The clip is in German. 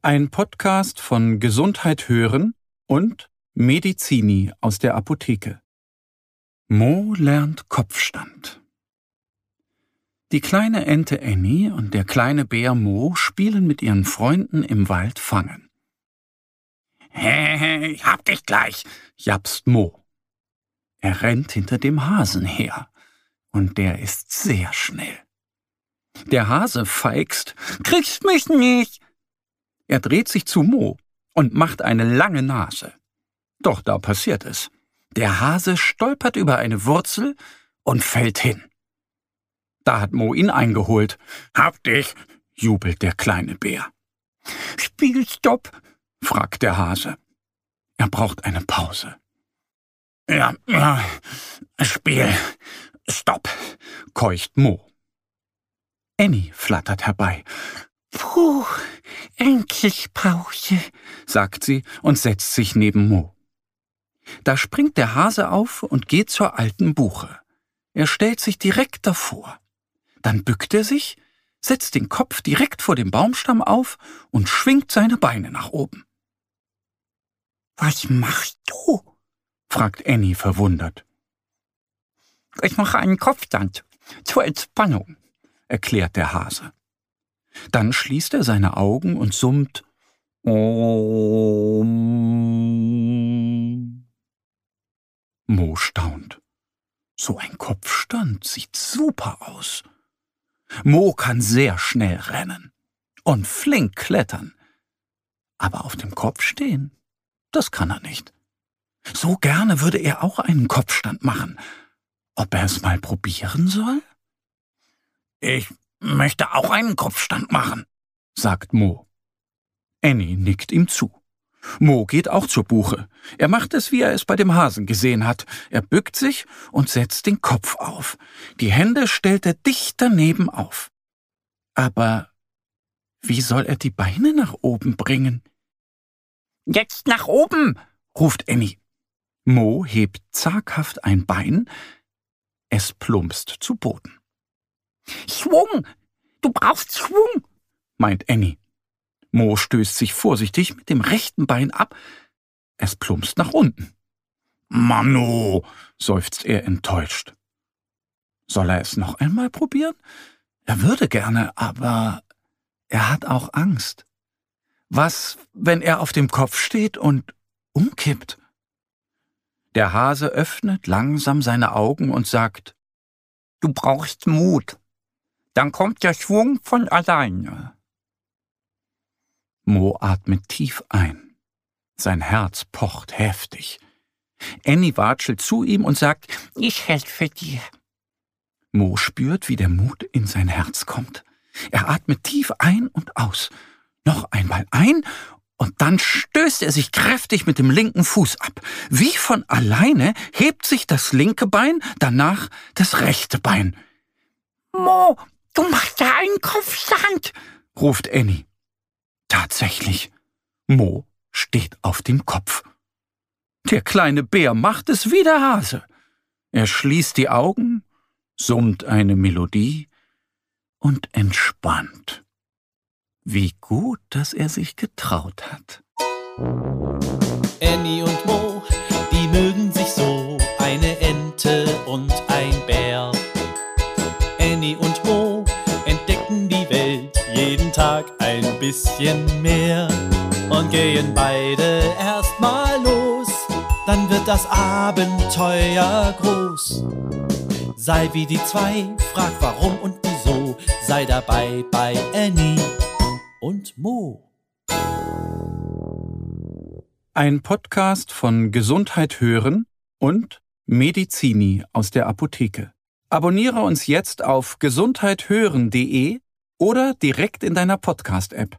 Ein Podcast von Gesundheit hören und Medizini aus der Apotheke. Mo lernt Kopfstand. Die kleine Ente Annie und der kleine Bär Mo spielen mit ihren Freunden im Wald Fangen. Hä, ich hab dich gleich, japst Mo. Er rennt hinter dem Hasen her, und der ist sehr schnell. Der Hase feigst, kriegst mich nicht. Er dreht sich zu Mo und macht eine lange Nase. Doch da passiert es. Der Hase stolpert über eine Wurzel und fällt hin. Da hat Mo ihn eingeholt. Hab dich, jubelt der kleine Bär. Spielstopp, fragt der Hase. Er braucht eine Pause. Ja, ja, Spiel, stopp, keucht Mo. Annie flattert herbei. Puh, endlich Pause, sagt sie und setzt sich neben Mo. Da springt der Hase auf und geht zur alten Buche. Er stellt sich direkt davor. Dann bückt er sich, setzt den Kopf direkt vor dem Baumstamm auf und schwingt seine Beine nach oben. Was machst du? fragt Annie verwundert. Ich mache einen Kopfstand zur Entspannung, erklärt der Hase. Dann schließt er seine Augen und summt. Mo staunt. So ein Kopfstand sieht super aus. Mo kann sehr schnell rennen und flink klettern. Aber auf dem Kopf stehen, das kann er nicht. So gerne würde er auch einen Kopfstand machen. Ob er es mal probieren soll? Ich möchte auch einen Kopfstand machen, sagt Mo. Annie nickt ihm zu. Mo geht auch zur Buche. Er macht es, wie er es bei dem Hasen gesehen hat. Er bückt sich und setzt den Kopf auf. Die Hände stellt er dicht daneben auf. Aber wie soll er die Beine nach oben bringen? Jetzt nach oben, ruft Annie. Mo hebt zaghaft ein Bein. Es plumpst zu Boden. Schwung! Du brauchst Schwung, meint Annie. Mo stößt sich vorsichtig mit dem rechten Bein ab. Es plumpst nach unten. Mano, seufzt er enttäuscht. Soll er es noch einmal probieren? Er würde gerne, aber er hat auch Angst. Was, wenn er auf dem Kopf steht und umkippt? Der Hase öffnet langsam seine Augen und sagt, Du brauchst Mut. Dann kommt der Schwung von alleine. Mo atmet tief ein. Sein Herz pocht heftig. Annie watschelt zu ihm und sagt, ich helfe dir. Mo spürt, wie der Mut in sein Herz kommt. Er atmet tief ein und aus. Noch einmal ein und dann stößt er sich kräftig mit dem linken Fuß ab. Wie von alleine hebt sich das linke Bein, danach das rechte Bein. Mo, du machst ja einen Kopfstand, ruft Annie. Tatsächlich, Mo steht auf dem Kopf. Der kleine Bär macht es wie der Hase. Er schließt die Augen, summt eine Melodie und entspannt. Wie gut, dass er sich getraut hat. Annie und Mo, die mögen sich so, eine Ente und ein Bär. Annie und bisschen mehr und gehen beide erstmal los, dann wird das Abenteuer groß. Sei wie die zwei, frag warum und wieso, sei dabei bei Annie und Mo. Ein Podcast von Gesundheit hören und Medizini aus der Apotheke. Abonniere uns jetzt auf gesundheithören.de oder direkt in deiner Podcast-App.